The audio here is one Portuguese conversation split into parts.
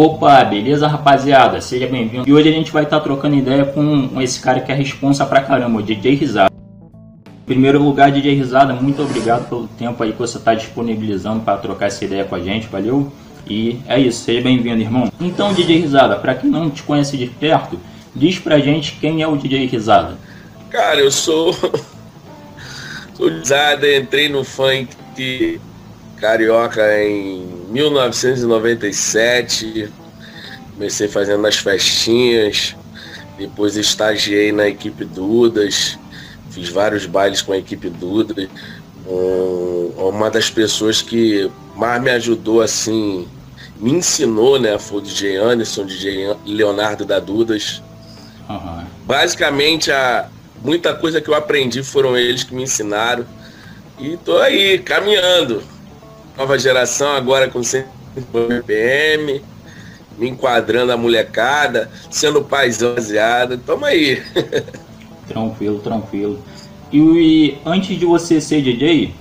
Opa, beleza rapaziada? Seja bem-vindo. E hoje a gente vai estar tá trocando ideia com esse cara que é responsa pra caramba, o DJ Risada. Em primeiro lugar, DJ Risada, muito obrigado pelo tempo aí que você está disponibilizando para trocar essa ideia com a gente, valeu? E é isso, seja bem-vindo, irmão. Então, DJ Risada, para quem não te conhece de perto, diz pra gente quem é o DJ Risada. Cara, eu sou. sou Risada, entrei no funk carioca em 1997. Comecei fazendo as festinhas, depois estagiei na equipe Dudas, fiz vários bailes com a equipe Dudas. Um, uma das pessoas que mais me ajudou assim, me ensinou, né, foi o DJ Anderson, DJ Leonardo da Dudas. Uhum. Basicamente, a, muita coisa que eu aprendi foram eles que me ensinaram. E tô aí, caminhando nova geração agora com 100 BPM, me enquadrando a molecada, sendo paizão baseado, tamo aí. tranquilo, tranquilo. E, antes de você ser DJ,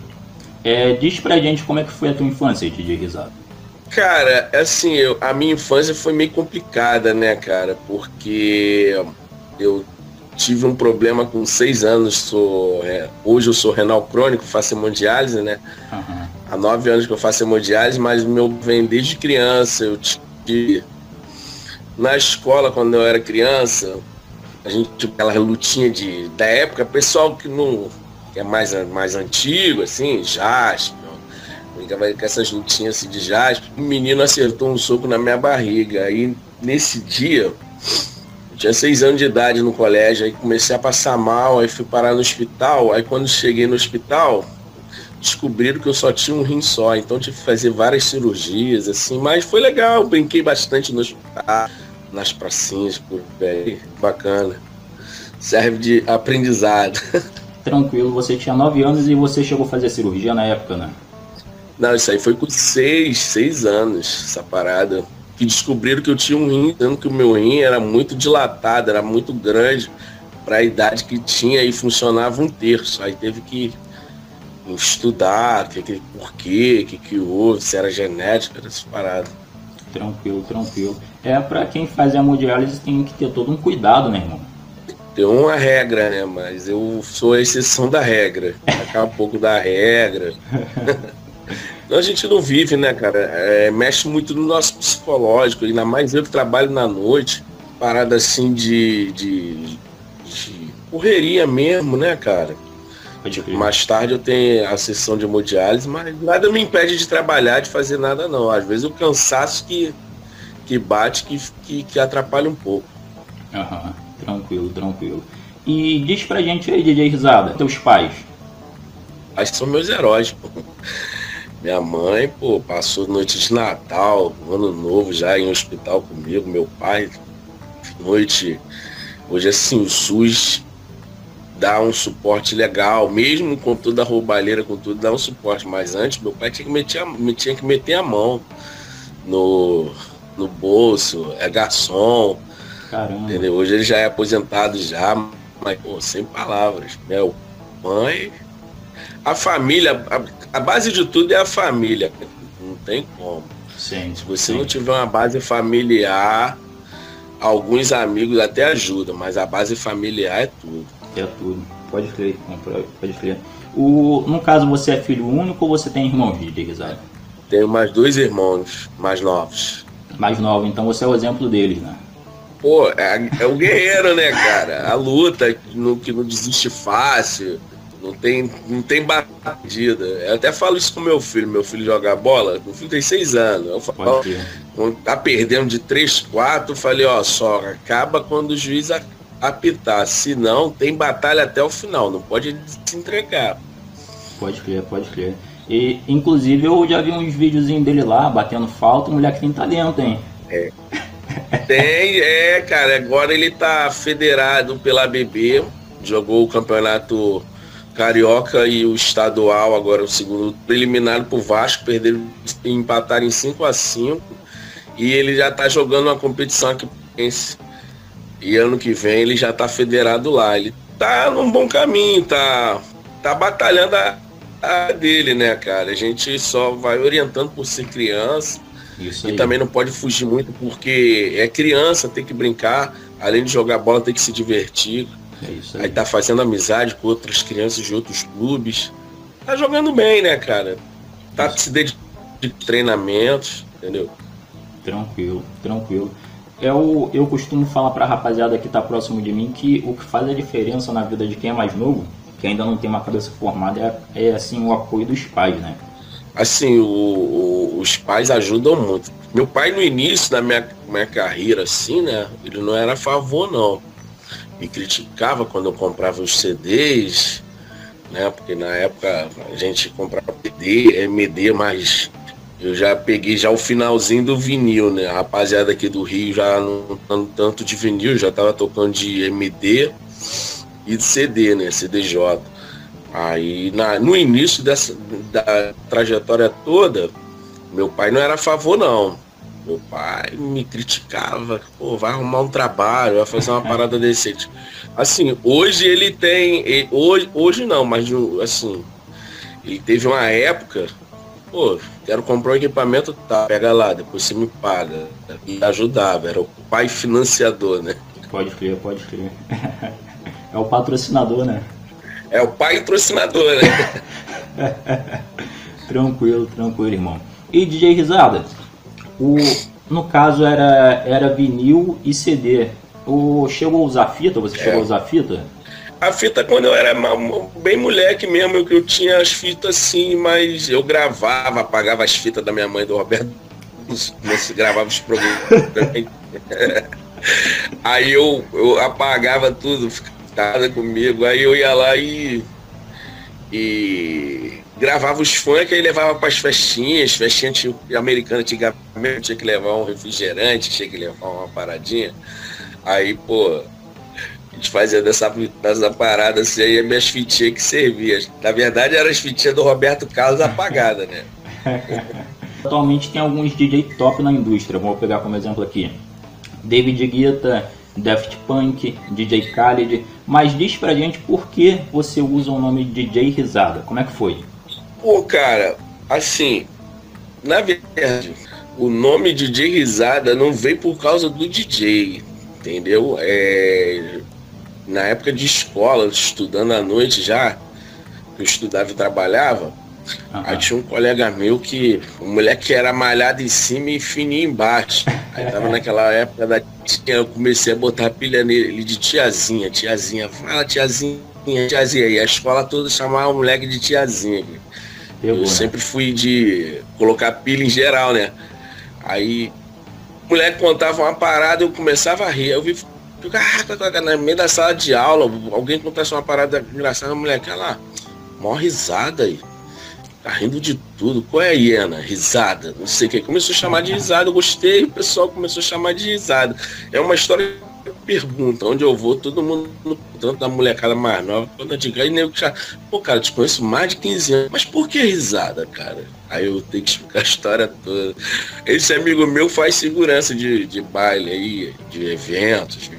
é, diz pra gente como é que foi a tua infância, DJ Risado. Cara, assim, eu, a minha infância foi meio complicada, né, cara? Porque eu tive um problema com seis anos, sou, é, hoje eu sou renal crônico, faço hemodiálise, né? Uhum. Há nove anos que eu faço hemodiálise, mas meu vem desde criança. Eu tive na escola quando eu era criança, a gente tinha aquela lutinha de da época, pessoal que não que é mais mais antigo assim, Jasper, brincava com essas lutinhas assim de Jasper. O menino acertou um soco na minha barriga. Aí nesse dia tinha seis anos de idade no colégio, aí comecei a passar mal, aí fui parar no hospital. Aí quando cheguei no hospital, descobriram que eu só tinha um rim só, então tive que fazer várias cirurgias, assim, mas foi legal, brinquei bastante no hospital, nas pracinhas, por aí, bacana. Serve de aprendizado. Tranquilo, você tinha nove anos e você chegou a fazer cirurgia na época, né? Não, isso aí foi com seis, seis anos, essa parada que descobriram que eu tinha um rim, dizendo que o meu rim era muito dilatado, era muito grande para a idade que tinha e funcionava um terço. Aí teve que estudar, que, que, por quê, que, que houve, se era genética, essas paradas. Tranquilo, tranquilo. É, para quem faz hemodiálise tem que ter todo um cuidado, né, irmão? Tem uma regra, né? Mas eu sou a exceção da regra. Acaba um pouco da regra. a gente não vive, né, cara? É, mexe muito no nosso psicológico, ainda mais eu que trabalho na noite, parada assim de, de, de correria mesmo, né, cara? Mais tarde eu tenho a sessão de hemodiálise, mas nada me impede de trabalhar, de fazer nada não. Às vezes o cansaço que, que bate, que, que, que atrapalha um pouco. Aham, tranquilo, tranquilo. E diz pra gente aí, DJ Risada, teus pais. Pais são meus heróis, pô. Minha mãe, pô, passou noite de Natal, ano novo já em hospital comigo, meu pai, noite. Hoje assim, o SUS dá um suporte legal, mesmo com toda a roubalheira, com tudo, dá um suporte. Mas antes meu pai tinha que meter a, tinha que meter a mão no, no bolso, é garçom. Caramba. Entendeu? Hoje ele já é aposentado já, mas pô, sem palavras. Meu mãe. A família, a, a base de tudo é a família. Não tem como. Sim, Se você sim. não tiver uma base familiar, alguns amigos até ajudam, mas a base familiar é tudo. É tudo. Pode crer, pode crer. O, no caso, você é filho único ou você tem irmãos, DJ Guizado? Tenho mais dois irmãos mais novos. Mais novos, então você é o exemplo deles, né? Pô, é, é o guerreiro, né, cara? A luta no, que não desiste fácil. Não tem, não tem batida. Eu até falo isso com meu filho. Meu filho joga bola. Meu filho tem seis anos. Eu falo, quando tá perdendo de 3, 4, eu falei, ó, só acaba quando o juiz apitar. Se não, tem batalha até o final, não pode se entregar. Pode crer, pode crer. E, inclusive, eu já vi uns videozinhos dele lá, batendo falta, mulher que tem talento, hein? É. Tem, é, cara. Agora ele tá federado pela ABB, jogou o campeonato carioca e o estadual, agora o segundo eliminado pro Vasco, perderam, empataram em 5 a 5 E ele já tá jogando uma competição aqui e ano que vem ele já tá federado lá. Ele tá num bom caminho, tá, tá batalhando a, a dele, né, cara? A gente só vai orientando por ser criança. Isso e também não pode fugir muito porque é criança, tem que brincar, além de jogar bola, tem que se divertir. É isso aí. aí tá fazendo amizade com outras crianças de outros clubes. Tá jogando bem, né, cara? Tá isso. se dedicando de treinamentos, entendeu? Tranquilo, tranquilo. Eu, eu costumo falar pra rapaziada que tá próximo de mim que o que faz a diferença na vida de quem é mais novo, que ainda não tem uma cabeça formada, é, é assim o apoio dos pais, né? Assim, o, o, os pais ajudam muito. Meu pai no início da minha, minha carreira, assim, né? Ele não era a favor, não. Me criticava quando eu comprava os CDs, né? Porque na época a gente comprava CD, MD, mas eu já peguei já o finalzinho do vinil, né? A rapaziada aqui do Rio já não tanto, tanto de vinil, já tava tocando de MD e de CD, né? CDJ. Aí na, no início dessa da trajetória toda, meu pai não era a favor não. Meu pai me criticava, pô, vai arrumar um trabalho, vai fazer uma parada decente. Assim, hoje ele tem, hoje, hoje não, mas assim, ele teve uma época pô, quero comprar um equipamento, tá, pega lá, depois você me paga. E ajudava, era o pai financiador, né? Pode crer, pode crer. É o patrocinador, né? É o pai patrocinador, né? tranquilo, tranquilo, irmão. E DJ Risada, o, no caso era, era vinil e CD. O, chegou a usar fita? Você é. chegou a usar fita? A fita, quando eu era bem moleque mesmo, eu, eu tinha as fitas assim, mas eu gravava, apagava as fitas da minha mãe do Roberto, gravava os programas. aí eu, eu apagava tudo, ficava comigo, aí eu ia lá e, e gravava os funk e levava para as festinhas, festinha americana antigamente tinha que levar um refrigerante, tinha que levar uma paradinha. Aí, pô, gente fazia dessa, dessa parada assim, aí minhas fitinhas que serviam. Na verdade, eram as fitinhas do Roberto Carlos apagadas, né? Atualmente tem alguns DJ top na indústria, vou pegar como exemplo aqui. David Guetta, Daft Punk, DJ Khaled, mas diz pra gente por que você usa o nome DJ Risada, como é que foi? Pô, cara, assim, na verdade, o nome DJ Risada não veio por causa do DJ, entendeu? É, na época de escola, estudando à noite já, eu estudava e trabalhava, uhum. aí tinha um colega meu que, o moleque era malhado em cima e fininho embaixo. Aí tava naquela época da tia, eu comecei a botar pilha nele de tiazinha, tiazinha, fala tiazinha, tiazinha. E a escola toda chamava o moleque de tiazinha. Eu, eu né? sempre fui de colocar pilha em geral, né? Aí o moleque contava uma parada, eu começava a rir. Eu vi Caraca, no meio da sala de aula, alguém contasse uma parada engraçada, a mulher, aquela mó risada aí. Tá rindo de tudo. Qual é a hiena? Risada. Não sei o que. Começou a chamar de risada. Eu gostei, o pessoal começou a chamar de risada. É uma história pergunta, onde eu vou, todo mundo, tanto da molecada mais nova, quando eu digo, aí nego já, pô, cara, te conheço mais de 15 anos, mas por que risada, cara? Aí eu tenho que explicar a história toda. Esse amigo meu faz segurança de, de baile aí, de eventos,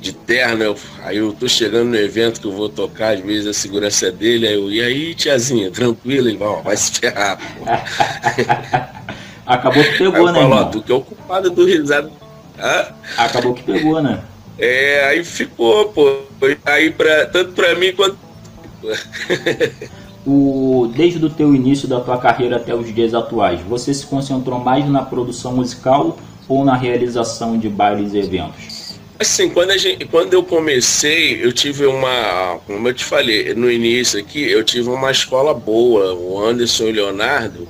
de terno. Eu, aí eu tô chegando no evento que eu vou tocar, às vezes a segurança é dele, aí eu, e aí, tiazinha, tranquilo, irmão, vai se ferrar, pô. Acabou que pegou, aí né? Falo, ó, tu que é o culpado do risado Acabou que pegou, né? É, aí ficou, pô. Aí pra, tanto pra mim quanto. o, desde o teu início da tua carreira até os dias atuais, você se concentrou mais na produção musical ou na realização de bailes e eventos? Assim, quando, gente, quando eu comecei, eu tive uma, como eu te falei no início aqui, eu tive uma escola boa, o Anderson e o Leonardo,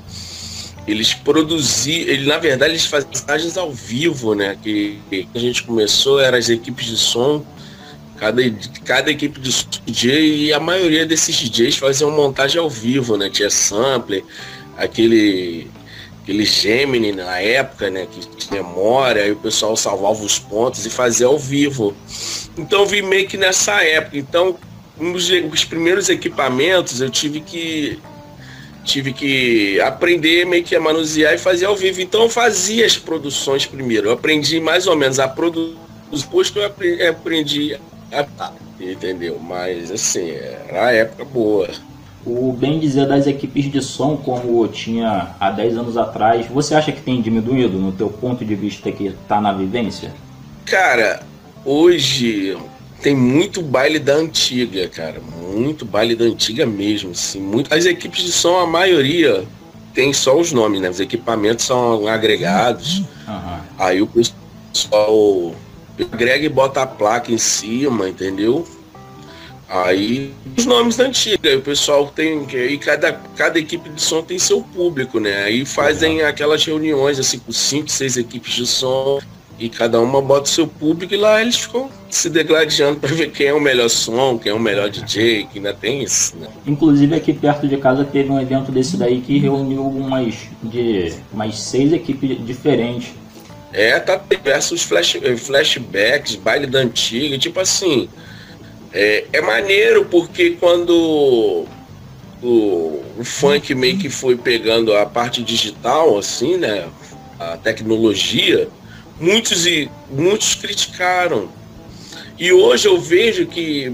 eles produziam, ele, na verdade eles faziam mensagens ao vivo, né? Que, que, a gente começou, eram as equipes de som, cada, cada equipe de DJ e a maioria desses DJs faziam montagem ao vivo, né? Tinha sampler, aquele aquele Gemini na época, né, que tinha memória, aí o pessoal salvava os pontos e fazia ao vivo. Então vi meio que nessa época. Então, os, os primeiros equipamentos eu tive que tive que aprender meio que a manusear e fazer ao vivo. Então eu fazia as produções primeiro. Eu aprendi mais ou menos a produzir, depois que eu aprendi a entendeu? Mas assim, era a época boa. o bem dizer das equipes de som como tinha há 10 anos atrás, você acha que tem diminuído no teu ponto de vista que está na vivência? Cara, hoje tem muito baile da antiga, cara. Muito baile da antiga mesmo. Assim. Muito... As equipes de som, a maioria, tem só os nomes, né? Os equipamentos são agregados. Uhum. Aí o pessoal agrega e bota a placa em cima, entendeu? Aí os nomes da antiga, o pessoal tem. E cada, cada equipe de som tem seu público, né? Aí fazem aquelas reuniões assim com cinco, seis equipes de som e cada uma bota o seu público e lá eles ficam se degladiando para ver quem é o melhor som, quem é o melhor DJ, que ainda tem isso, né? Inclusive aqui perto de casa teve um evento desse daí que reuniu umas de umas seis equipes diferentes. É, tá diversos flash, flashbacks, baile da antiga, tipo assim. É, é maneiro porque quando o, o funk meio que foi pegando a parte digital, assim, né? A tecnologia, muitos e muitos criticaram. E hoje eu vejo que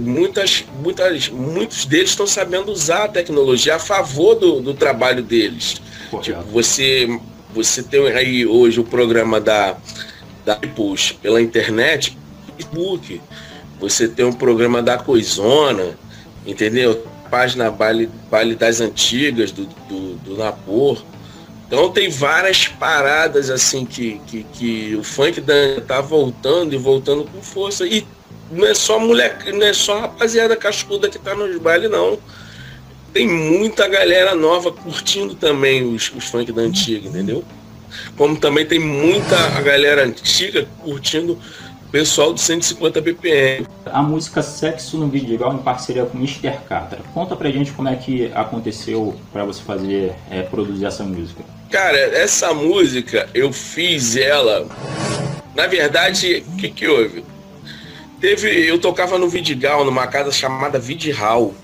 muitas, muitas, muitos deles estão sabendo usar a tecnologia a favor do, do trabalho deles. Tipo, você, você tem aí hoje o programa da, da Push pela internet, Facebook, você tem um programa da Coisona, entendeu? Página Baile, Baile das Antigas, do, do, do Napor. Então tem várias paradas assim que, que, que o funk tá voltando e voltando com força. E não é só mulher, não é só rapaziada cascuda que tá nos bailes, não. Tem muita galera nova curtindo também os, os funk da antiga, entendeu? Como também tem muita galera antiga curtindo pessoal do 150 BPM. A música Sexo no Vidigal em parceria com Mr. Catra. Conta pra gente como é que aconteceu para você fazer, é, produzir essa música. Cara, essa música eu fiz ela. Na verdade, o que, que houve? Teve. Eu tocava no Vidigal, numa casa chamada Vidihal.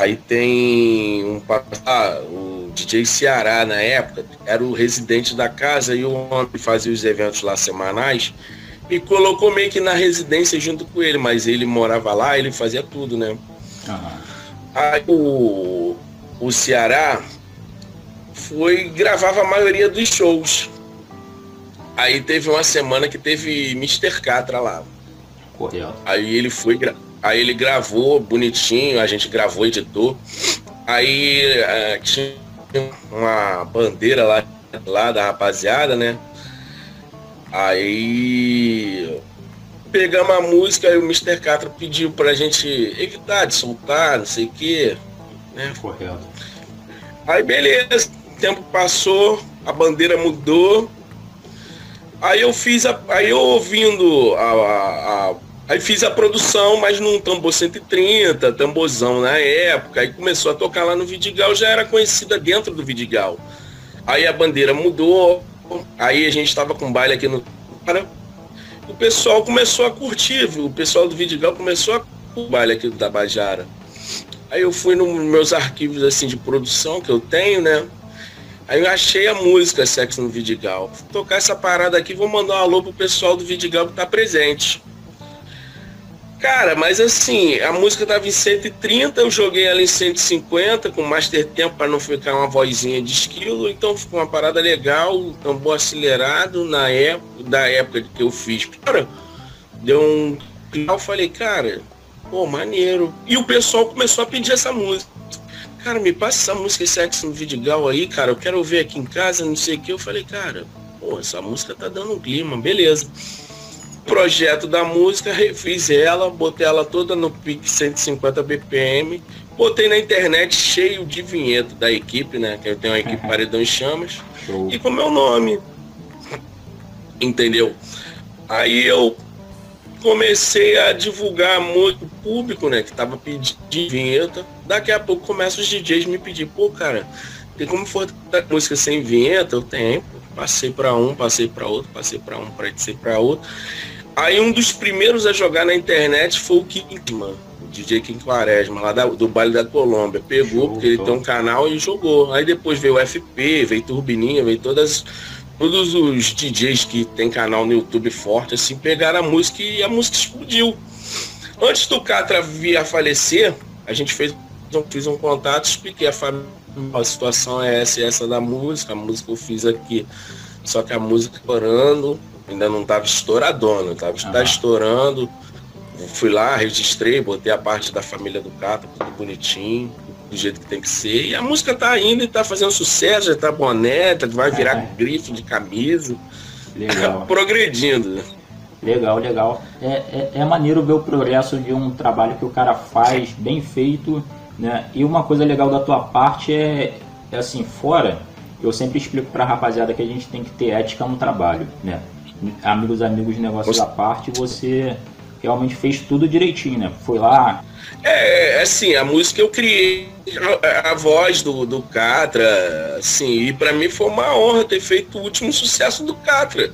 Aí tem um ah, o DJ Ceará na época, era o residente da casa e o homem fazia os eventos lá semanais e colocou meio que na residência junto com ele, mas ele morava lá, ele fazia tudo, né? Uhum. Aí o, o Ceará foi gravava a maioria dos shows. Aí teve uma semana que teve Mr. Catra lá. Correto. Aí ele foi, aí ele gravou bonitinho, a gente gravou, editou. Aí uh, tinha uma bandeira lá, lá da rapaziada, né? Aí pegamos a música e o Mr. Catra pediu pra gente evitar de soltar, não sei o quê. Né? Correto. Aí beleza, o tempo passou, a bandeira mudou. Aí eu fiz a, aí eu ouvindo a, a, a aí fiz a produção, mas num tambor 130, tamborzão na época, aí começou a tocar lá no Vidigal, já era conhecida dentro do Vidigal. Aí a bandeira mudou, Aí a gente estava com baile aqui no o pessoal começou a curtir, o pessoal do Vidigal começou a o baile aqui do Tabajara. Aí eu fui nos meus arquivos assim de produção que eu tenho, né? Aí eu achei a música Sexo no Vidigal. Vou tocar essa parada aqui, vou mandar um alô pro pessoal do Vidigal que tá presente. Cara, mas assim, a música tava em 130, eu joguei ela em 150 com master tempo para não ficar uma vozinha de esquilo, então ficou uma parada legal, tambor acelerado na época, da época que eu fiz. Cara, deu um eu falei, cara, pô, maneiro. E o pessoal começou a pedir essa música. Cara, me passa essa música Sexo no Vidigal aí, cara, eu quero ouvir aqui em casa, não sei o que. Eu falei, cara, pô, essa música tá dando um clima, beleza projeto da música, refiz ela, botei ela toda no pique 150 BPM, botei na internet cheio de vinheta da equipe, né? Que eu tenho a equipe Paredão em Chamas, Show. e com meu nome. Entendeu? Aí eu comecei a divulgar muito público, né? Que tava pedindo vinheta. Daqui a pouco começa os DJs me pedir, pô, cara, tem como for música sem vinheta? Eu tenho. Passei para um, passei para outro, passei para um, passei para outro. Aí um dos primeiros a jogar na internet foi o Kinkman, o DJ King Quaresma, lá da, do baile da Colômbia. Pegou, porque ele tem um canal e jogou. Aí depois veio o FP, veio Turbininha, veio todas todos os DJs que tem canal no YouTube forte, assim, pegaram a música e a música explodiu. Antes do Catra vir a falecer, a gente fez um contato, expliquei a família, a situação é essa e essa da música, a música eu fiz aqui, só que a música estourando, ainda não estava estouradona, estava uhum. estourando. Fui lá, registrei, botei a parte da família do Cata, tudo bonitinho, do jeito que tem que ser. E a música tá indo e tá fazendo sucesso, já tá boné, vai virar é. grife de camisa. Legal. Progredindo. Legal, legal. É, é, é, maneiro ver o progresso de um trabalho que o cara faz bem feito, né? E uma coisa legal da tua parte é, é assim, fora, eu sempre explico pra rapaziada que a gente tem que ter ética no trabalho, né? Amigos, amigos, negócios à parte, você realmente fez tudo direitinho, né? Foi lá. É, assim, a música eu criei a, a voz do, do Catra, assim, e para mim foi uma honra ter feito o último sucesso do Catra.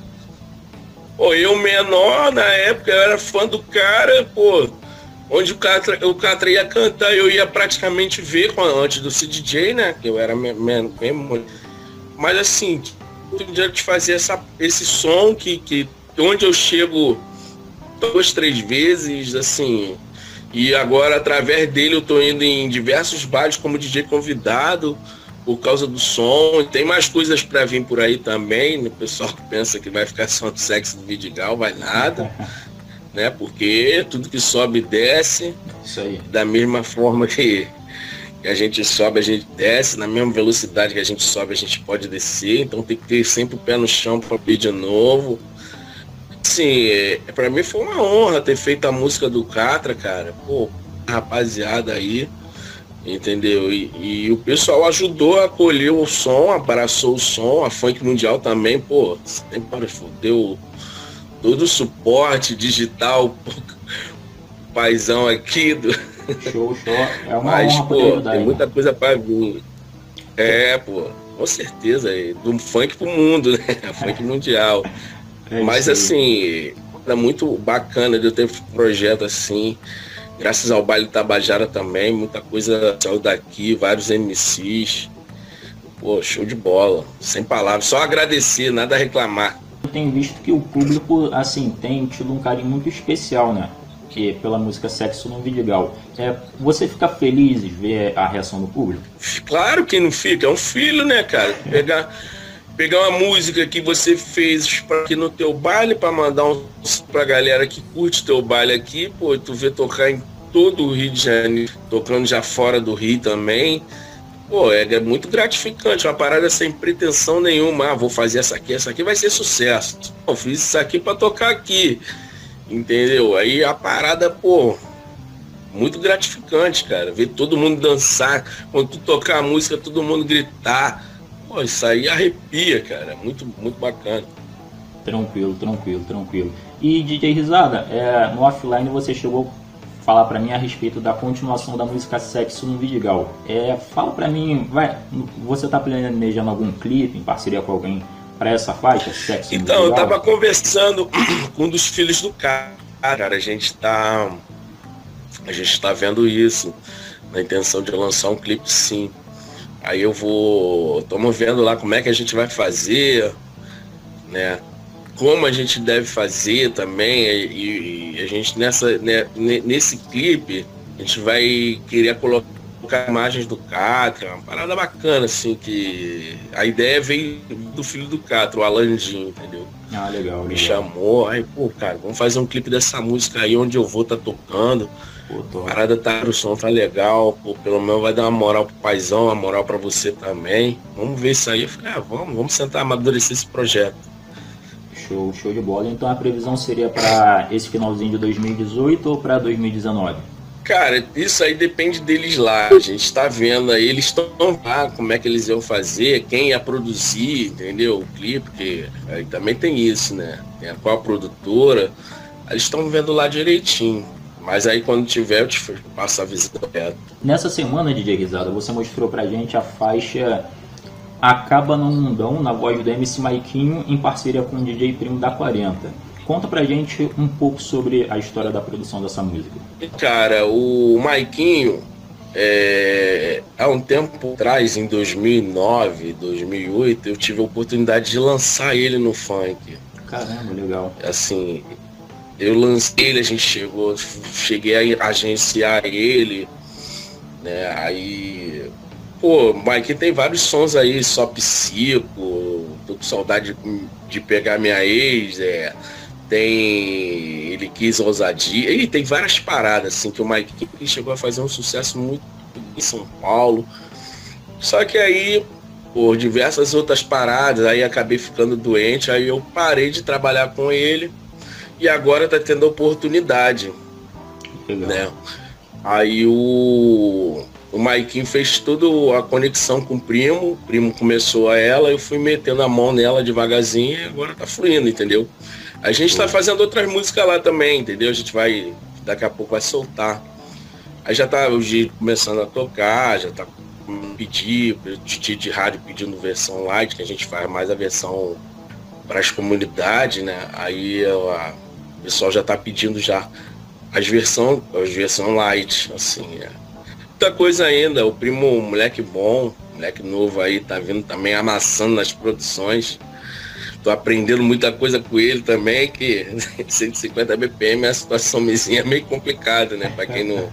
Pô, eu menor, na época, eu era fã do cara, pô, onde o Catra, o Catra ia cantar, eu ia praticamente ver antes do CDJ, né? Que eu era mesmo. Mas assim, dia de fazer essa, esse som que, que onde eu chego duas, três vezes, assim. E agora, através dele, eu tô indo em diversos bares como DJ convidado por causa do som. Tem mais coisas para vir por aí também. O pessoal que pensa que vai ficar só do sexo do Vidigal, vai nada. né? Porque tudo que sobe desce. Isso aí. Da mesma forma que, que a gente sobe, a gente desce. Na mesma velocidade que a gente sobe, a gente pode descer. Então tem que ter sempre o pé no chão para vir de novo. Assim, é, para mim foi uma honra ter feito a música do Catra, cara. Pô, rapaziada aí entendeu? E, e, o pessoal ajudou a acolher o som, abraçou o som, a Funk Mundial também, pô, sempre deu todo o suporte digital, paizão aqui do. Show, show. É uma Mas, honra pô, tem muita coisa para vir. É, pô, com certeza, do funk pro mundo, né? funk mundial. É Mas assim, é muito bacana de eu ter um projeto assim. Graças ao baile Tabajara também, muita coisa saiu daqui, vários MCs. Pô, show de bola. Sem palavras. Só agradecer, nada a reclamar. Eu tenho visto que o público, assim, tem tido um carinho muito especial, né? Que pela música Sexo no Vidigal. É, você fica feliz de ver a reação do público? Claro que não fica. É um filho, né, cara? É. Pegar pegar uma música que você fez para aqui no teu baile para mandar um pra galera que curte teu baile aqui, pô, tu vê tocar em todo o Rio de Janeiro, tocando já fora do Rio também. Pô, é, é muito gratificante, uma parada sem pretensão nenhuma. Ah, vou fazer essa aqui, essa aqui vai ser sucesso. Eu fiz isso aqui para tocar aqui. Entendeu? Aí a parada, pô, muito gratificante, cara. Ver todo mundo dançar, quando tu tocar a música, todo mundo gritar Pô, isso aí arrepia, cara. Muito, muito bacana. Tranquilo, tranquilo, tranquilo. E DJ Risada, é, no offline você chegou falar para mim a respeito da continuação da música Sexo no Vidigal. É, fala para mim, vai, você tá planejando algum clipe em parceria com alguém para essa faixa, Sexo no Então, eu tava conversando com um dos filhos do cara, cara, a gente tá a gente tá vendo isso, na intenção de lançar um clipe sim. Aí eu vou. Estamos vendo lá como é que a gente vai fazer, né? Como a gente deve fazer também. E, e a gente nessa, né, nesse clipe, a gente vai querer colocar imagens do Catra, uma parada bacana, assim, que a ideia veio do filho do Catra, o Alandinho, entendeu? Ah, legal. Me chamou, aí, pô, cara, vamos fazer um clipe dessa música aí onde eu vou tá tocando. Pô, parada tá, o som tá legal, pô, pelo menos vai dar uma moral pro paizão, uma moral para você também. Vamos ver isso aí. Eu falei, ah, vamos, vamos sentar amadurecer esse projeto. Show, show de bola. Então a previsão seria para esse finalzinho de 2018 ou para 2019? Cara, isso aí depende deles lá. A gente está vendo aí, eles estão lá, como é que eles iam fazer, quem ia produzir, entendeu? O clipe, porque aí também tem isso, né? Tem a qual produtora. Eles estão vendo lá direitinho. Mas aí quando tiver, eu te passo a visita reto. Nessa semana, DJ Risada, você mostrou pra gente a faixa Acaba no Mundão, na voz do MC Maiquinho, em parceria com o DJ Primo da 40. Conta pra gente um pouco sobre a história da produção dessa música. Cara, o Maiquinho, é, há um tempo atrás, em 2009, 2008, eu tive a oportunidade de lançar ele no funk. Caramba, legal. Assim, eu lancei ele, a gente chegou, cheguei a agenciar ele, né? Aí, pô, Mike tem vários sons aí, só psico, tô com saudade de pegar minha ex, é, tem ele quis ousadia, e tem várias paradas assim que o Mike chegou a fazer um sucesso muito em São Paulo. Só que aí, por diversas outras paradas, aí acabei ficando doente, aí eu parei de trabalhar com ele e agora tá tendo oportunidade. Legal. Né? Aí o, o Maikinho fez toda a conexão com o primo, o primo começou a ela, eu fui metendo a mão nela devagarzinho e agora tá fluindo, entendeu? A gente tá fazendo outras músicas lá também, entendeu? A gente vai, daqui a pouco vai soltar. Aí já tá o Giro começando a tocar, já tá pedir, de, de rádio pedindo versão light, que a gente faz mais a versão para as comunidades, né? Aí o pessoal já tá pedindo já as versões, as versão light, assim, é. Muita coisa ainda, o primo, moleque bom, moleque novo aí, tá vindo também amassando nas produções. Tô aprendendo muita coisa com ele também, que 150 BPM a situação mesinha meio complicada, né? Para quem não,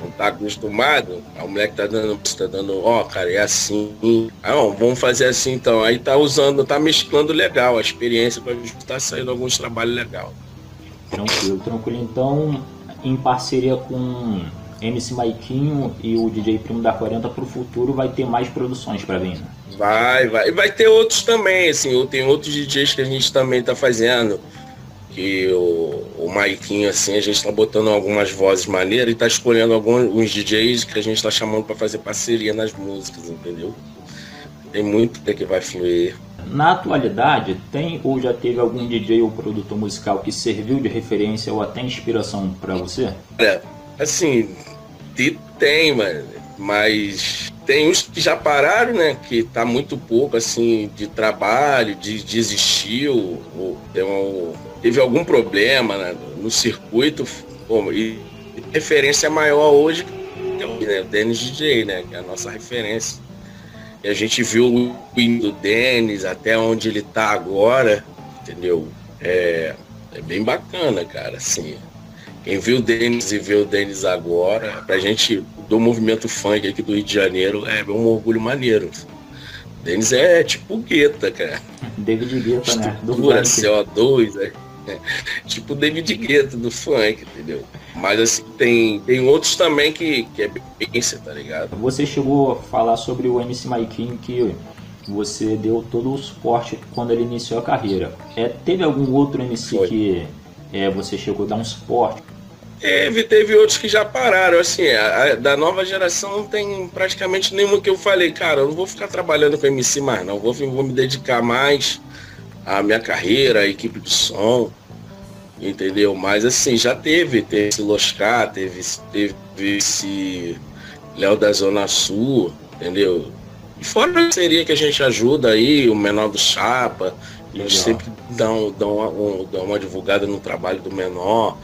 não tá acostumado, o moleque tá dando, tá dando, ó, oh, cara, é assim. Ah, vamos fazer assim então. Aí tá usando, tá mesclando legal a experiência para tá saindo alguns trabalhos legal. Tranquilo, tranquilo. Então, em parceria com MC Maiquinho e o DJ Primo da 40 para o futuro vai ter mais produções para vir, né? Vai, vai. E vai ter outros também, assim, tem outros DJs que a gente também tá fazendo. Que o, o Maiquinho, assim, a gente tá botando algumas vozes maneiras e tá escolhendo alguns DJs que a gente tá chamando para fazer parceria nas músicas, entendeu? Tem muito que vai fluir. Na atualidade, tem ou já teve algum DJ ou produtor musical que serviu de referência ou até inspiração para você? É, assim, tem, mano, mas tem uns que já pararam, né? Que tá muito pouco, assim, de trabalho, de desistiu, ou teve algum problema né, no circuito. Pô, e referência maior hoje é o né, Dennis DJ, né? Que é a nossa referência. E a gente viu o win do Denis até onde ele tá agora, entendeu? É, é bem bacana, cara, assim. Quem viu o Denis e vê o Denis agora, pra gente do movimento funk aqui do Rio de Janeiro, é um orgulho maneiro. Denis é tipo Guetta, cara. David Guetta, né? Do CO2, é. tipo David Guetta do funk, entendeu? Mas assim, tem, tem outros também que, que é bem tá ligado? Você chegou a falar sobre o MC Maikinho que você deu todo o suporte quando ele iniciou a carreira. É, teve algum outro MC Foi. que é, você chegou a dar um suporte? Teve, teve outros que já pararam. Assim, a, a, da nova geração não tem praticamente nenhuma que eu falei, cara, eu não vou ficar trabalhando com MC mais, não. Vou, vou me dedicar mais à minha carreira, à equipe de som entendeu? Mas assim, já teve, teve esse Loscar, teve, teve esse Léo da Zona Sul, entendeu? E fora a seria que a gente ajuda aí, o menor do Chapa, a gente sempre dá, dá, uma, um, dá uma divulgada no trabalho do menor,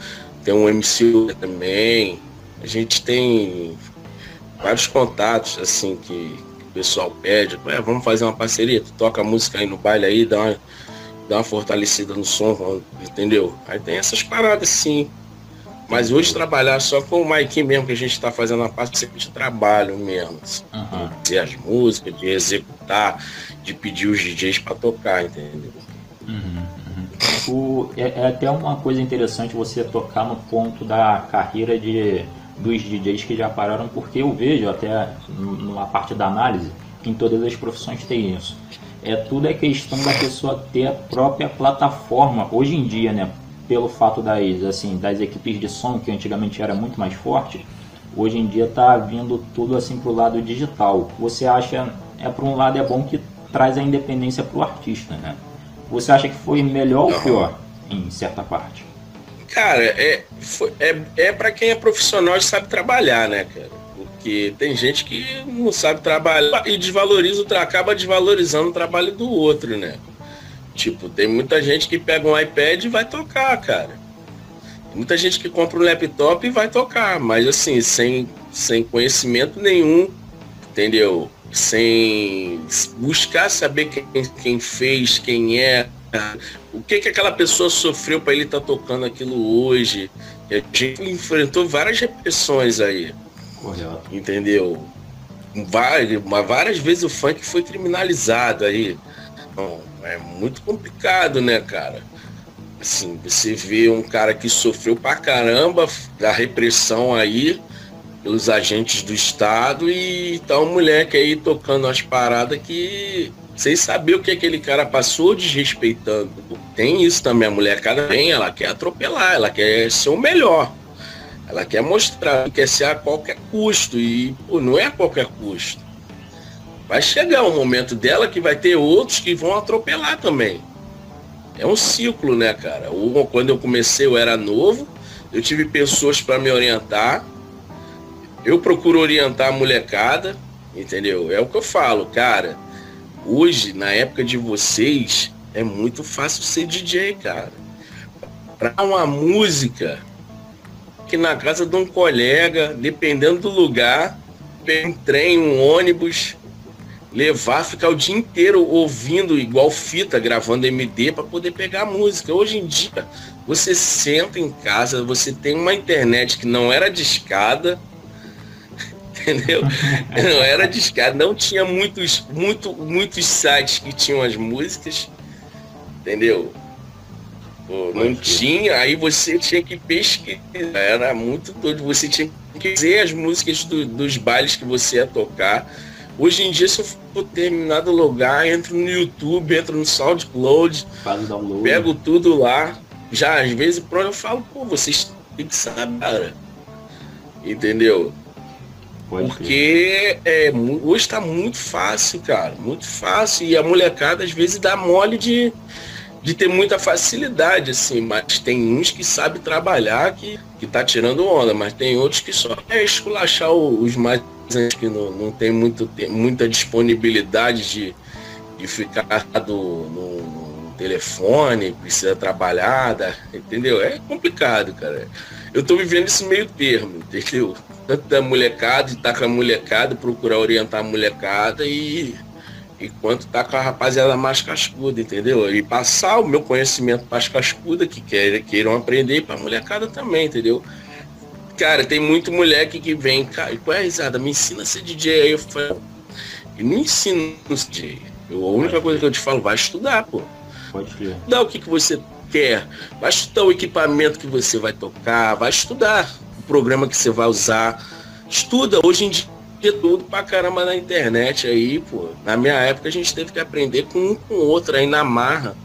tem um MC também, a gente tem vários contatos assim que, o pessoal pede, é, vamos fazer uma parceria, tu toca música aí no baile aí, dá uma dar uma fortalecida no som, entendeu? Aí tem essas paradas sim. Mas hoje trabalhar só com o Mike mesmo, que a gente está fazendo a parte de trabalho mesmo. Assim, uhum. De as músicas, de executar, de pedir os DJs para tocar, entendeu? Uhum. O, é, é, até uma coisa interessante você tocar no ponto da carreira de, dos DJs que já pararam, porque eu vejo até numa parte da análise, em todas as profissões tem isso é tudo é questão da pessoa ter a própria plataforma hoje em dia, né? Pelo fato das assim das equipes de som que antigamente era muito mais forte, hoje em dia está vindo tudo assim pro lado digital. Você acha é por um lado é bom que traz a independência pro artista, né? Você acha que foi melhor ou pior em certa parte? Cara, é, é, é para quem é profissional e sabe trabalhar, né, cara? Porque tem gente que não sabe trabalhar e desvaloriza o acaba desvalorizando o trabalho do outro, né? Tipo, tem muita gente que pega um iPad e vai tocar, cara. Tem muita gente que compra um laptop e vai tocar, mas assim, sem, sem conhecimento nenhum, entendeu? Sem buscar saber quem, quem fez, quem é, o que que aquela pessoa sofreu para ele estar tá tocando aquilo hoje. E a gente enfrentou várias repressões aí Correto. Entendeu? Várias, várias vezes o funk foi criminalizado aí. Então, é muito complicado, né, cara? Assim, você vê um cara que sofreu pra caramba da repressão aí pelos agentes do Estado e tá um moleque aí tocando umas paradas que sem saber o que aquele cara passou desrespeitando. Tem isso também, a molecada vem, ela quer atropelar, ela quer ser o melhor. Ela quer mostrar, quer ser a qualquer custo. E pô, não é a qualquer custo. Vai chegar um momento dela que vai ter outros que vão atropelar também. É um ciclo, né, cara? Quando eu comecei, eu era novo, eu tive pessoas para me orientar. Eu procuro orientar a molecada, entendeu? É o que eu falo, cara Hoje, na época de vocês, é muito fácil ser DJ, cara. Para uma música que na casa de um colega, dependendo do lugar, um trem, um ônibus, levar, ficar o dia inteiro ouvindo igual fita, gravando MD para poder pegar a música. Hoje em dia, você senta em casa, você tem uma internet que não era discada, entendeu? Não era discado, não tinha muitos, muito, muitos sites que tinham as músicas, entendeu? Pô, não tinha, aí você tinha que pesquisar, era muito doido, você tinha que dizer as músicas do, dos bailes que você ia tocar. Hoje em dia, se eu for determinado lugar, entro no YouTube, entro no SoundCloud, pego tudo lá. Já às vezes eu falo, pô, vocês têm que saber, cara. Entendeu? Pode Porque é, hoje está muito fácil, cara. Muito fácil. E a molecada às vezes dá mole de, de ter muita facilidade, assim. Mas tem uns que sabe trabalhar que, que tá tirando onda, mas tem outros que só é esculachar os mais que não, não tem muito, muita disponibilidade de, de ficar do, no, no telefone, precisa trabalhar, entendeu? É complicado, cara. Eu tô vivendo esse meio termo, entendeu? Tanto da molecada, de estar tá com a molecada, procurar orientar a molecada e, e quanto tá com a rapaziada mais cascuda, entendeu? E passar o meu conhecimento para as cascudas que querem, queiram aprender para a molecada também, entendeu? Cara, tem muito moleque que vem, cara, qual é a risada? Me ensina a ser DJ. Aí eu falo, eu não ensino a ser DJ. Eu, a única coisa que eu te falo, vai estudar, pô. Pode ver. Dá o que, que você quer. Vai estudar o equipamento que você vai tocar, vai estudar programa que você vai usar. Estuda, hoje em dia tudo pra caramba na internet aí, pô. Na minha época a gente teve que aprender com um com outro aí na marra.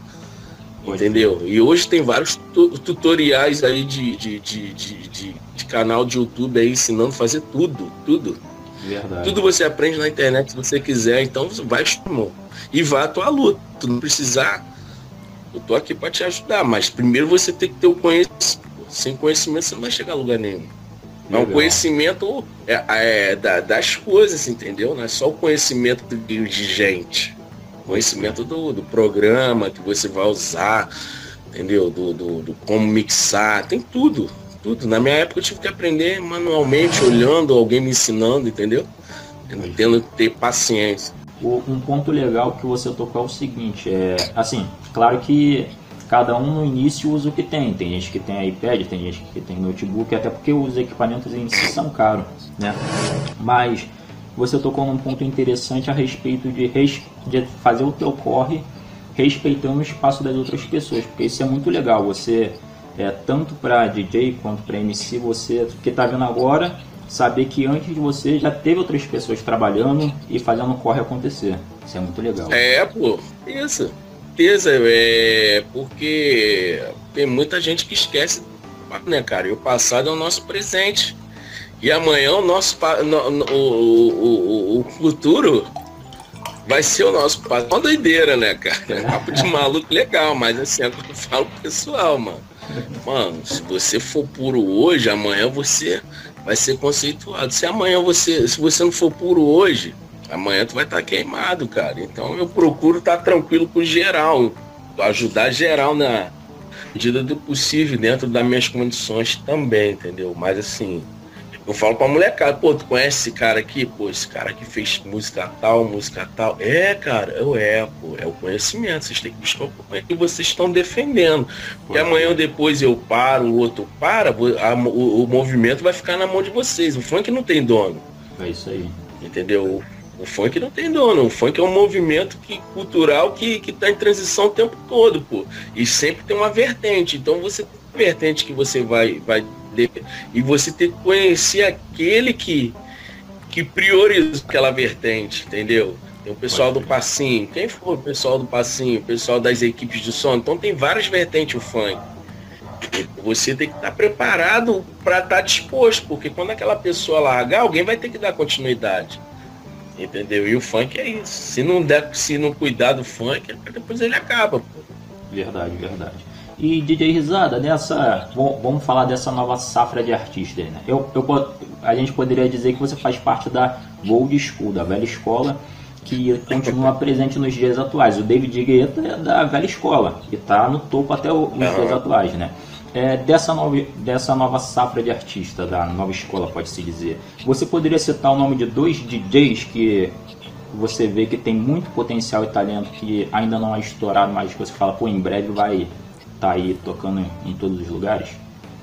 Entendeu? E hoje tem vários tutoriais aí de, de, de, de, de canal de YouTube aí ensinando a fazer tudo, tudo. Verdade. Tudo você aprende na internet se você quiser, então vai estudar. E vá à tua luta. Tu não precisar. Eu tô aqui para te ajudar, mas primeiro você tem que ter o conhecimento sem conhecimento você não vai chegar a lugar nenhum. É um conhecimento é, é, da, das coisas, entendeu? Não é só o conhecimento de, de gente. Conhecimento do, do, programa que você vai usar, entendeu? Do, do, do, como mixar, tem tudo. Tudo. Na minha época eu tive que aprender manualmente, olhando, alguém me ensinando, entendeu? Tendo que ter paciência. Um ponto legal que você tocou é o seguinte, é assim, claro que cada um no início usa o que tem. Tem gente que tem iPad, tem gente que tem notebook, até porque os equipamentos em si são caros, né? Mas você tocou num ponto interessante a respeito de, res... de fazer o teu corre respeitando o espaço das outras pessoas, porque isso é muito legal. Você é tanto para DJ quanto para MC, você que está vendo agora, saber que antes de você já teve outras pessoas trabalhando e fazendo o corre acontecer. Isso é muito legal. É, pô, isso certeza, é porque tem muita gente que esquece, né, cara? E o passado é o nosso presente. E amanhã o nosso no, no, o, o, o, futuro vai ser o nosso passado. Uma doideira, né, cara? É papo de maluco legal, mas assim, é o que eu falo pessoal, mano. Mano, se você for puro hoje, amanhã você vai ser conceituado. Se amanhã você, se você não for puro hoje, amanhã tu vai estar tá queimado, cara. Então eu procuro estar tá tranquilo com geral, ajudar geral na medida do possível, dentro das minhas condições também, entendeu? Mas assim, Eu falo pra molecada, pô, tu conhece esse cara aqui? Pô, esse cara aqui fez música tal, música tal. É, cara, eu é, pô, é o conhecimento. Vocês têm que buscar o que vocês estão defendendo. Porque amanhã ou depois eu paro, o outro para, a, o, o, movimento vai ficar na mão de vocês. O funk não tem dono. É isso aí. Entendeu? O funk não tem dono. O funk é um movimento que, cultural que, que tá em transição o tempo todo, pô. E sempre tem uma vertente. Então você tem uma vertente que você vai, vai e você tem que conhecer aquele que, que prioriza aquela vertente, entendeu? Tem o pessoal do passinho. Quem foi o pessoal do passinho? O pessoal das equipes de som. Então tem várias vertentes o funk. Você tem que estar preparado para estar tá disposto, porque quando aquela pessoa largar, alguém vai ter que dar continuidade. Entendeu? E o funk é isso. Se não der, se não cuidar do funk, depois ele acaba. Pô. Verdade, verdade. E DJ Risada, nessa. Vamos falar dessa nova safra de artistas. Né? Eu, eu, a gente poderia dizer que você faz parte da Gold School, da velha escola, que continua presente nos dias atuais. O David Guetta é da velha escola, que está no topo até os dias atuais, né? É, dessa, nova, dessa nova safra de artista, da nova escola, pode-se dizer, você poderia citar o nome de dois DJs que você vê que tem muito potencial e talento que ainda não é estourado, mas que você fala, pô, em breve vai tá aí tocando em todos os lugares?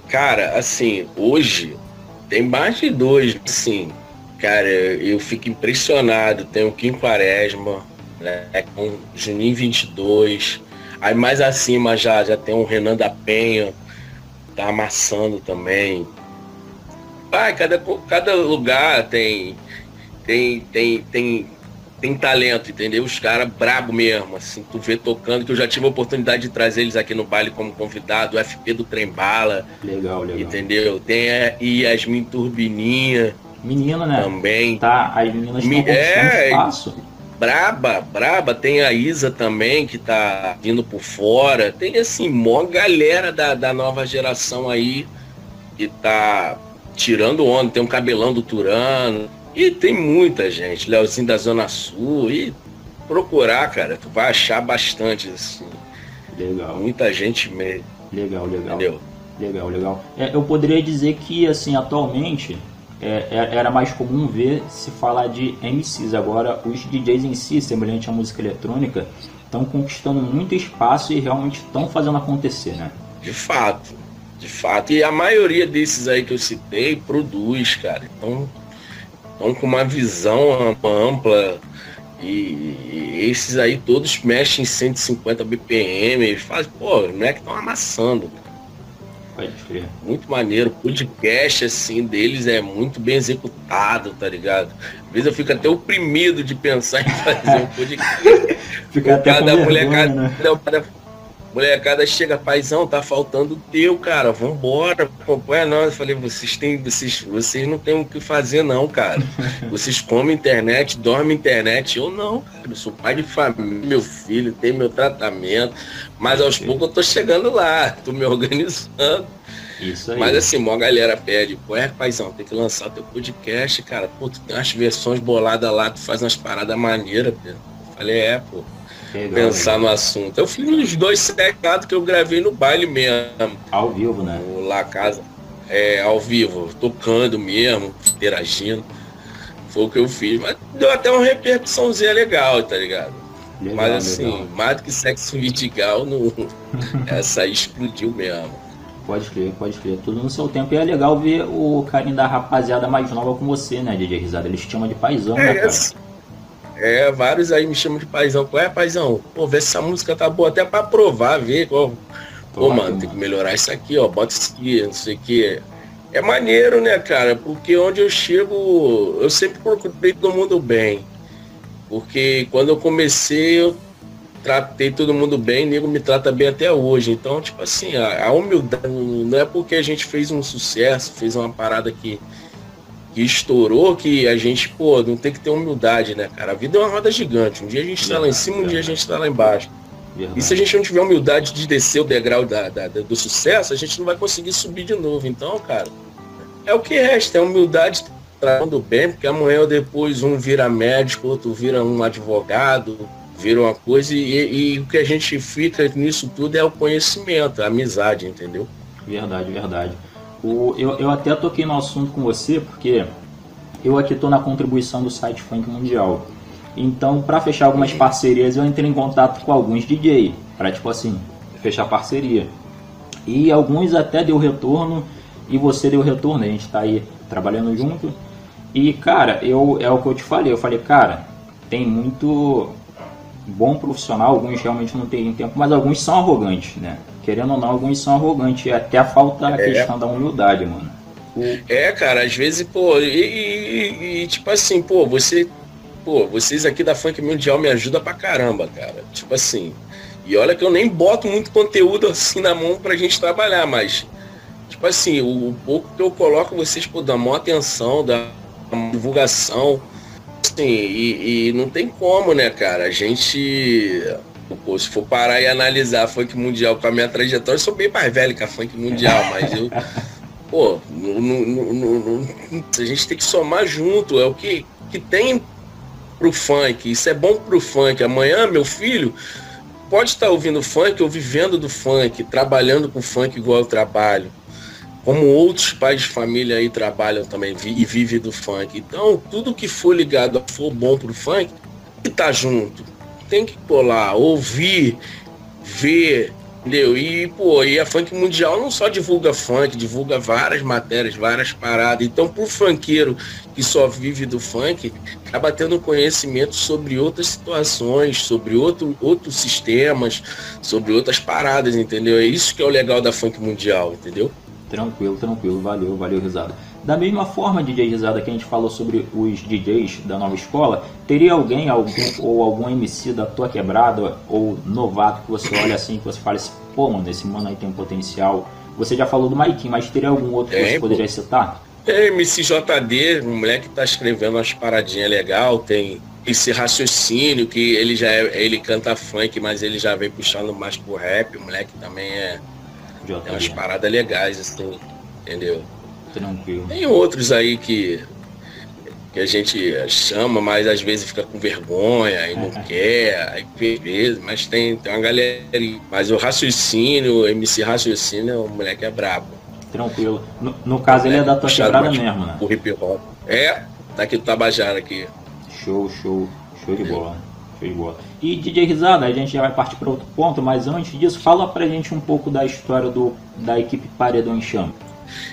Cara, assim, hoje tem mais de dois, assim. Cara, eu fico impressionado. Tem o Kim Quaresma, né? Com Juninho 22. Aí mais acima já, já tem o Renan da Penha, tá amassando também. Ah, cada, cada lugar tem, tem, tem, tem tem talento, entendeu? Os caras brabo mesmo, assim, tu vê tocando, que eu já tive a oportunidade de trazer eles aqui no baile como convidado, o FP do Trembala. Legal, legal. Entendeu? Tem a Yasmin Turbininha. Menina, né? Também. Tá, as meninas estão é, espaço. Braba, braba. Tem a Isa também, que tá vindo por fora. Tem, assim, mó galera da, da nova geração aí que tá tirando onda. Tem um cabelão do Turano. E tem muita gente, Leozinho da Zona Sul, e procurar, cara, tu vai achar bastante, assim. Legal. Muita gente mesmo. Legal, legal. Entendeu? Legal, legal. É, eu poderia dizer que, assim, atualmente, é, é era mais comum ver se falar de MCs. Agora, os DJs em si, semelhante à música eletrônica, estão conquistando muito espaço e realmente estão fazendo acontecer, né? De fato, de fato. E a maioria desses aí que eu citei produz, cara. Então, estão com uma visão ampla e, esses aí todos mexem em 150 BPM, eles fazem, pô, é que estão amassando. Pode crer. Muito maneiro. O podcast, assim, deles é muito bem executado, tá ligado? Às vezes eu fico até oprimido de pensar em fazer um podcast. Fica até com vergonha, né? Molecada chega, paizão, tá faltando o teu, cara. Vambora, acompanha nós. Eu falei, vocês têm. Vocês, vocês não têm o que fazer, não, cara. Vocês comem internet, dormem internet. Eu não, cara. Eu sou pai de família, meu filho, tem meu tratamento. Mas aos poucos eu tô chegando lá, tô me organizando. Isso aí. Mas assim, uma galera pede, pô, é, paizão, tem que lançar teu podcast, cara. Pô, tu tem umas versões boladas lá, tu faz umas paradas maneiras, Eu falei, é, pô. Pensar no assunto. Eu fiz uns dois secados que eu gravei no baile mesmo. Ao vivo, né? Lá casa. É, ao vivo, tocando mesmo, interagindo. Foi o que eu fiz. Mas deu até uma repercussãozinha legal, tá ligado? Legal, Mas assim, legal. mais do que sexo vidigal, no... essa aí explodiu mesmo. Pode crer, pode crer. Tudo no seu tempo. E é legal ver o carinho da rapaziada mais nova com você, né, DJ Risada? Eles te chamam de paizão, né, é, né, cara? É, vários aí me chamam de paizão. Qual é, paizão? Pô, vê se essa música tá boa até pra provar, ver qual. Pô, mano, tem que melhorar isso aqui, ó. Bota isso aqui, não sei o que. É maneiro, né, cara? Porque onde eu chego, eu sempre procurei todo mundo bem. Porque quando eu comecei, eu tratei todo mundo bem, nego me trata bem até hoje. Então, tipo assim, a, a humildade não é porque a gente fez um sucesso, fez uma parada que que estourou que a gente, pô, não tem que ter humildade, né, cara? A vida é uma roda gigante. Um dia a gente está lá em cima, um dia a gente está lá embaixo. Verdade. E se a gente não tiver humildade de descer o degrau da, da, da, do sucesso, a gente não vai conseguir subir de novo. Então, cara, é o que resta, é humildade tratando bem, porque amanhã ou depois um vira médico, outro vira um advogado, vira uma coisa, e, e o que a gente fica nisso tudo é o conhecimento, a amizade, entendeu? Verdade, verdade. O, eu, eu até toquei no assunto com você, porque eu aqui estou na contribuição do site Funk Mundial. Então, para fechar algumas parcerias, eu entrei em contato com alguns DJ, para tipo assim, fechar parceria. E alguns até deu retorno e você deu retorno, a gente está aí trabalhando junto. E cara, eu é o que eu te falei, eu falei, cara, tem muito bom profissional, alguns realmente não têm tempo, mas alguns são arrogantes, né? Querendo ou não, alguns são arrogantes, é até a falta da é. questão da humildade, mano. É, cara, às vezes, pô, e, e, e, tipo assim, pô, você, pô, vocês aqui da Funk Mundial me ajudam pra caramba, cara. Tipo assim, e olha que eu nem boto muito conteúdo assim na mão pra gente trabalhar, mas, tipo assim, o, o pouco que eu coloco, vocês, pô, dão maior atenção, da divulgação, assim, e, e não tem como, né, cara, a gente se for parar e analisar funk mundial com a minha trajetória, eu sou bem mais velho que a funk mundial, mas eu. Pô, no, no, no, a gente tem que somar junto. É o que, que tem pro funk. Isso é bom pro funk. Amanhã, meu filho pode estar ouvindo funk ou vivendo do funk, trabalhando com funk igual eu trabalho. Como outros pais de família aí trabalham também e vivem do funk. Então, tudo que for ligado, for bom pro funk, que tá junto tem que colar, ouvir, ver, entendeu? E, pô, e a Funk Mundial não só divulga funk, divulga várias matérias, várias paradas. Então, pro funkeiro que só vive do funk, acaba tendo conhecimento sobre outras situações, sobre outro, outros sistemas, sobre outras paradas, entendeu? É isso que é o legal da Funk Mundial, entendeu? Tranquilo, tranquilo, valeu, valeu, risada. Da mesma forma, DJ Risada, que a gente falou sobre os DJs da nova escola, teria alguém algum, ou algum MC da tua quebrada ou novato que você olha assim, que você fala assim, pô, mano, esse mano aí tem um potencial. Você já falou do Maikin, mas teria algum outro que é, você poderia citar? É, MCJD, um moleque que tá escrevendo umas paradinhas legal, tem esse raciocínio que ele já é, ele canta funk, mas ele já vem puxando mais pro rap, o moleque também é, é umas paradas legais, assim, entendeu? Tranquilo. Tem outros aí que, que a gente chama, mas às vezes fica com vergonha e não quer, aí vezes, mas tem, tem uma galera. Mas o raciocínio, o MC raciocínio, o moleque é brabo. Tranquilo. No, no caso, ele é da tua quebrada mesmo, né? O hip hop. É, daqui do Tabajara aqui. Show, show. Show de bola. Show de bola. E DJ Risada, a gente já vai partir para outro ponto, mas antes disso, fala pra gente um pouco da história do, da equipe Paredão em Chama.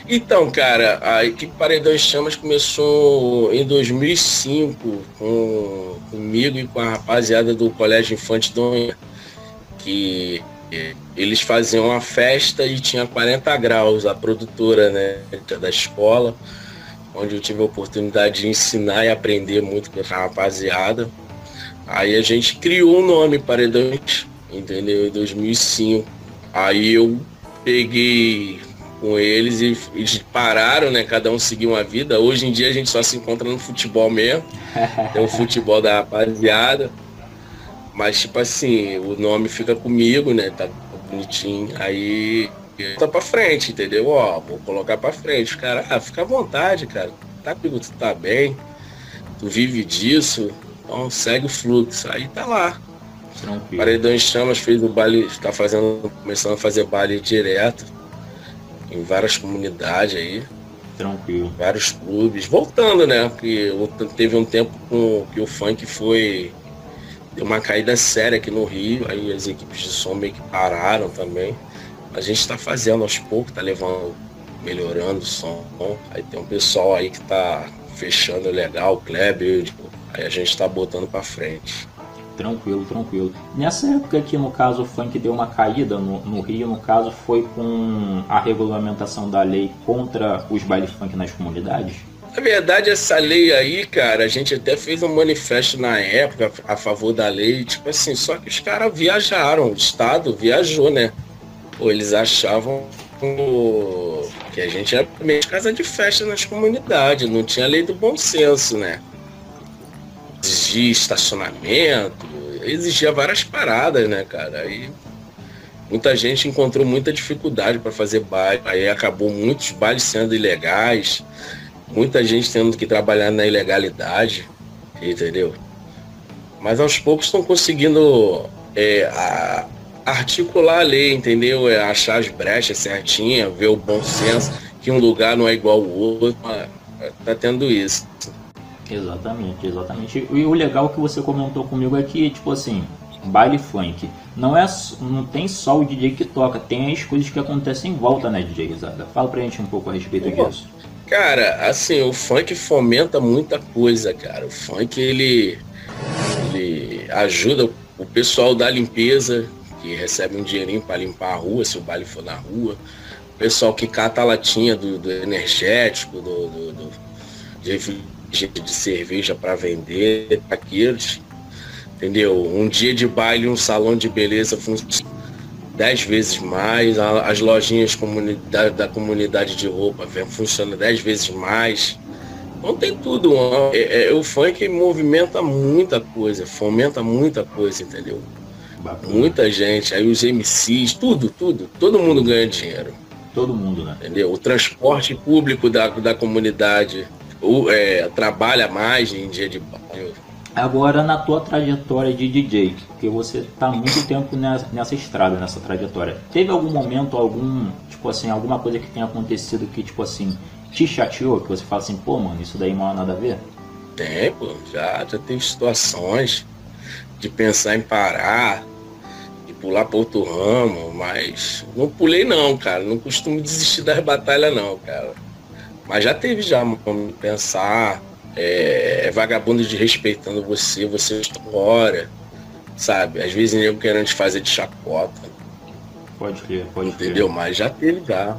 Então, cara, a equipe Paredão em Chamas começou em 2005 com, comigo e com a rapaziada do Colégio Infante Donha, que eles faziam uma festa e tinha 40 graus, a produtora né, da escola, onde eu tive a oportunidade de ensinar e aprender muito com a rapaziada. Aí a gente criou o nome Paredões, entendeu? Em 2005. Aí eu peguei com eles e eles pararam, né? Cada um seguiu uma vida. Hoje em dia a gente só se encontra no futebol mesmo. Tem o futebol da rapaziada. Mas, tipo assim, o nome fica comigo, né? Tá bonitinho. Aí tá pra frente, entendeu? Ó, vou colocar pra frente. Cara, ah, fica à vontade, cara. Tá comigo, tu tá bem. Tu vive disso. Então segue o fluxo. Aí tá lá. Tranquilo. Paredão em Chamas fez o baile, tá fazendo, começando a fazer baile direto em várias comunidades aí. Tranquilo. Vários clubes. Voltando, né? Porque teve um tempo com, que o funk foi. Deu uma caída séria aqui no Rio, aí as equipes de som meio que pararam também. A gente está fazendo aos poucos, tá levando, melhorando o som. Aí tem um pessoal aí que tá fechando legal, o Kleber, aí a gente está botando para frente. Tranquilo, tranquilo. Nessa época que no caso o funk deu uma caída no, no, Rio, no caso foi com a regulamentação da lei contra os bailes funk nas comunidades? Na verdade, essa lei aí, cara, a gente até fez um manifesto na época a favor da lei, tipo assim, só que os caras viajaram, o Estado viajou, né? Ou eles achavam que a gente era meio de casa de festa nas comunidades, não tinha lei do bom senso, né? Exigia estacionamento, exigia várias paradas, né, cara? Aí muita gente encontrou muita dificuldade para fazer baile, aí acabou muitos bailes sendo ilegais, muita gente tendo que trabalhar na ilegalidade, entendeu? Mas aos poucos estão conseguindo é, a, articular a lei, entendeu? É, achar as brechas certinhas, ver o bom senso que um lugar não é igual ao outro, tá tendo isso. Exatamente, exatamente. E o legal que você comentou comigo é que, tipo assim, baile funk, não é não tem só o DJ que toca, tem as coisas que acontecem em volta, né, DJ Risada? Fala pra gente um pouco a respeito Pô, disso. Cara, assim, o funk fomenta muita coisa, cara. O funk ele ele ajuda o pessoal da limpeza, que recebe um dinheirinho para limpar a rua, se o baile for na rua. O pessoal que cata a latinha do, do energético, do, do, do de de cerveja para vender, aqueles, entendeu? Um dia de baile, um salão de beleza funciona dez vezes mais, as lojinhas comunidade, da comunidade de roupa funcionam dez vezes mais. Então tem tudo. É, é, o funk movimenta muita coisa, fomenta muita coisa, entendeu? Bacana. Muita gente, aí os MCs, tudo, tudo, todo mundo ganha dinheiro. Todo mundo, né? Entendeu? O transporte público da, da comunidade é, trabalha mais em dia de baile. Agora, na tua trajetória de DJ, porque você está muito tempo nessa, nessa, estrada, nessa trajetória, teve algum momento, algum, tipo assim, alguma coisa que tenha acontecido que, tipo assim, te chateou? Que você fala assim, pô, mano, isso daí não há nada a ver? Tem, pô, já, já teve situações de pensar em parar, de pular para outro ramo, mas não pulei não, cara. Não costumo desistir das batalhas não, cara. Mas já teve já como pensar, é, é vagabundo de respeitando você, você hora, sabe? Às vezes nego querendo te fazer de chacota. Pode crer, pode Entendeu? Entendeu? Mas já teve já.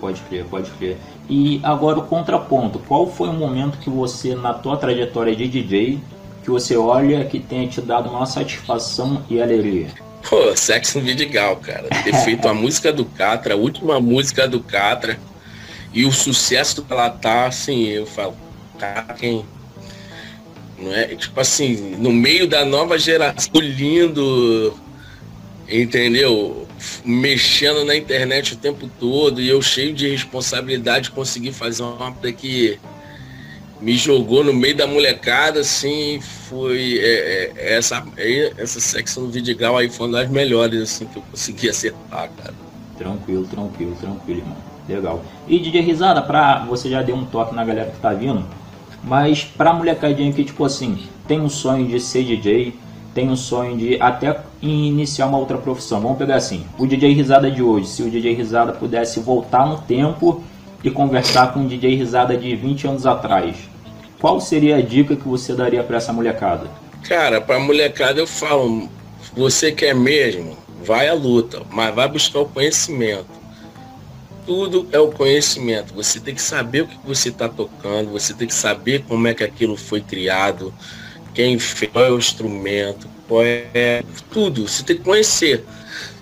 Pode crer, pode crer. E agora o contraponto. Qual foi o momento que você, na tua trajetória de DJ, que você olha que tenha te dado uma satisfação e alegria? Pô, Sexo no Vidigal, cara. Ter feito a música do Catra, a última música do Catra e o sucesso que ela tá, assim, eu falo, cara, quem. Não é? Tipo assim, no meio da nova geração, lindo, entendeu? Mexendo na internet o tempo todo e eu cheio de responsabilidade consegui fazer uma rápida que me jogou no meio da molecada, assim, foi é, é, essa, é, essa secção do Vidigal aí foi uma das melhores assim que eu consegui acertar, cara. Tranquilo, tranquilo, tranquilo, irmão. Legal. E DJ Risada, pra. Você já deu um toque na galera que tá vindo. Mas pra molecadinha que, tipo assim, tem um sonho de ser DJ, tem um sonho de até iniciar uma outra profissão. Vamos pegar assim, o DJ Risada de hoje, se o DJ Risada pudesse voltar no tempo e conversar com o DJ Risada de 20 anos atrás, qual seria a dica que você daria para essa molecada? Cara, pra molecada eu falo, você quer mesmo, vai à luta, mas vai buscar o conhecimento tudo é o conhecimento. Você tem que saber o que você está tocando, você tem que saber como é que aquilo foi criado, quem fez, qual é o instrumento, qual é tudo. Você tem que conhecer.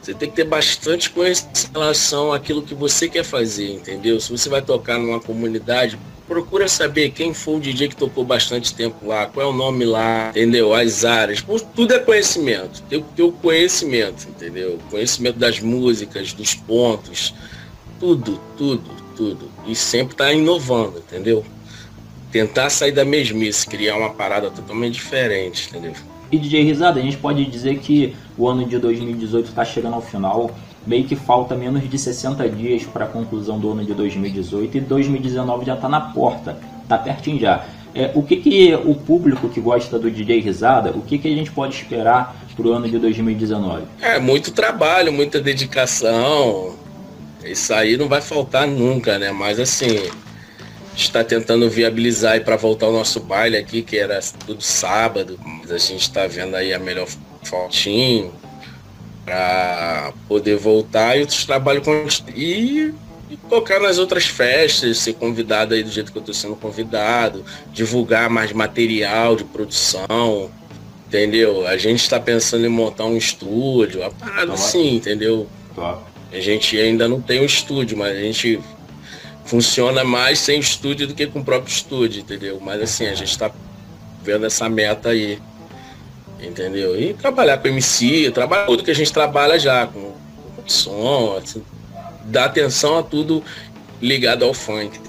Você tem que ter bastante conhecimento em relação àquilo que você quer fazer, entendeu? Se você vai tocar numa comunidade, procura saber quem foi o DJ que tocou bastante tempo lá, qual é o nome lá, entendeu? As áreas. Tudo é conhecimento. Tem que ter o conhecimento, entendeu? Conhecimento das músicas, dos pontos tudo, tudo, tudo. E sempre tá inovando, entendeu? Tentar sair da mesmice, criar uma parada totalmente diferente, entendeu? E DJ Risada, a gente pode dizer que o ano de 2018 está chegando ao final, meio que falta menos de 60 dias para a conclusão do ano de 2018 e 2019 já está na porta, tá pertinho já. É, o que, que o público que gosta do DJ Risada, o que, que a gente pode esperar para o ano de 2019? É, muito trabalho, muita dedicação, isso aí não vai faltar nunca, né? Mas assim, está tentando viabilizar para voltar o nosso baile aqui, que era tudo sábado. Mas a gente está vendo aí a melhor fotinho para poder voltar e outros trabalhos e, e tocar nas outras festas, ser convidado aí do jeito que eu estou sendo convidado, divulgar mais material de produção, entendeu? A gente está pensando em montar um estúdio, a parada assim, entendeu? Top. A gente ainda não tem um estúdio, mas a gente funciona mais sem estúdio do que com o próprio estúdio, entendeu? Mas assim, a gente está vendo essa meta aí, entendeu? E trabalhar com MC, trabalhar tudo que a gente trabalha já, com, com som, assim, dar atenção a tudo ligado ao funk.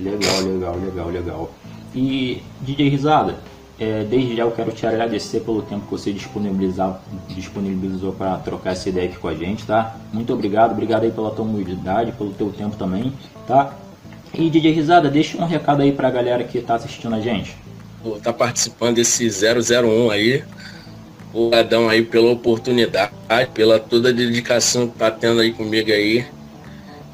Legal, legal, legal, legal. E DJ Risada, é, desde já eu quero te agradecer pelo tempo que você disponibilizar, disponibilizou para trocar essa ideia aqui com a gente, tá? Muito obrigado, obrigado aí pela tua humildade, pelo teu tempo também, tá? E DJ Risada, deixa um recado aí para a galera que está assistindo a gente. Vou tá participando desse 001 aí. O Adão aí pela oportunidade, pela toda a dedicação que tá tendo aí comigo aí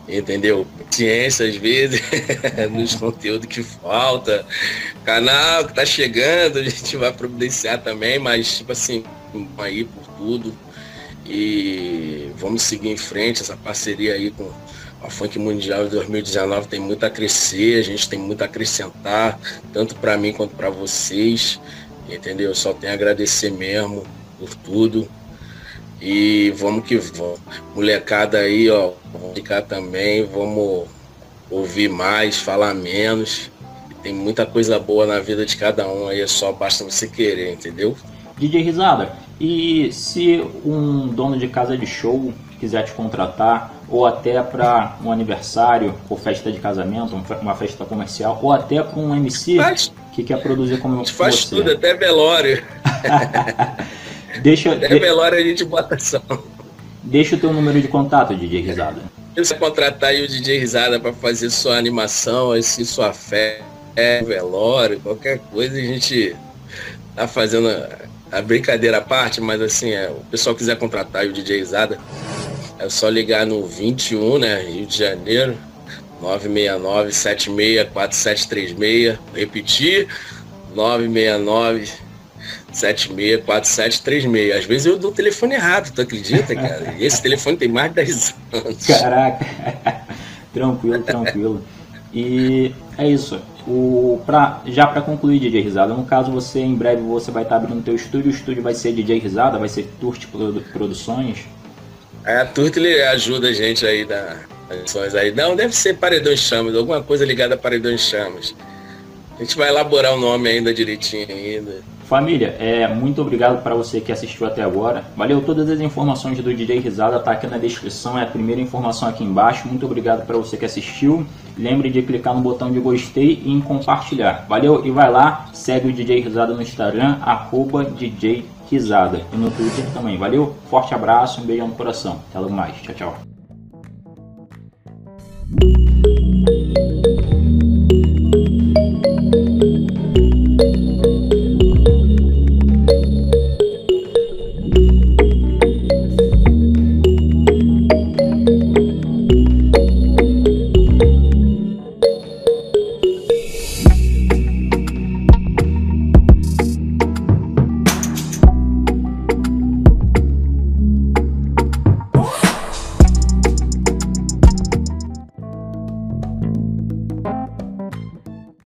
entendeu? Ciência às vezes, nos conteúdos que falta. Canal que tá chegando, a gente vai providenciar também, mas tipo assim, aí por tudo. E vamos seguir em frente, essa parceria aí com a Funk Mundial de 2019 tem muito a crescer, a gente tem muito a acrescentar, tanto para mim quanto para vocês, entendeu? Só tenho a agradecer mesmo por tudo. E vamos que vamos. Molecada aí, ó, vamos ficar também, vamos ouvir mais, falar menos. Tem muita coisa boa na vida de cada um aí, é só basta você querer, entendeu? DJ Risada, e se um dono de casa de show quiser te contratar, ou até para um aniversário, ou festa de casamento, uma festa comercial, ou até para um MC faz, que quer produzir como a gente faz tudo, até velório. Deixa, é de... velório a gente bota som. Deixa o teu número de contato, DJ Risada. Se você contratar aí o DJ Risada para fazer sua animação, assim, sua fé, velório, qualquer coisa, a gente tá fazendo a, a brincadeira à parte, mas assim, é, o pessoal quiser contratar aí o DJ Risada, é só ligar no 21, né, Rio de Janeiro, 969 764736 Repetir, 969 764736. Às vezes eu dou o telefone errado, tu acredita, cara? E esse telefone tem mais de 10 anos. Caraca. tranquilo, tranquilo. E é isso. O, pra, já para concluir, DJ Risada, no caso você em breve você vai estar tá abrindo teu estúdio, o estúdio vai ser DJ Risada, vai ser Turte Produções. É, a Turte ele ajuda a gente aí das ações aí. Não, deve ser Paredões Chamas, alguma coisa ligada a Paredões Chamas. A gente vai elaborar o nome ainda direitinho ainda. Família, é, muito obrigado para você que assistiu até agora. Valeu, todas as informações do DJ Risada tá aqui na descrição, é a primeira informação aqui embaixo. Muito obrigado para você que assistiu. Lembre de clicar no botão de gostei e em compartilhar. Valeu e vai lá, segue o DJ Risada no Instagram, arroba DJ Risada. E no Twitter também. Valeu, forte abraço, um beijão no coração. Até logo mais. Tchau, tchau. Thank you.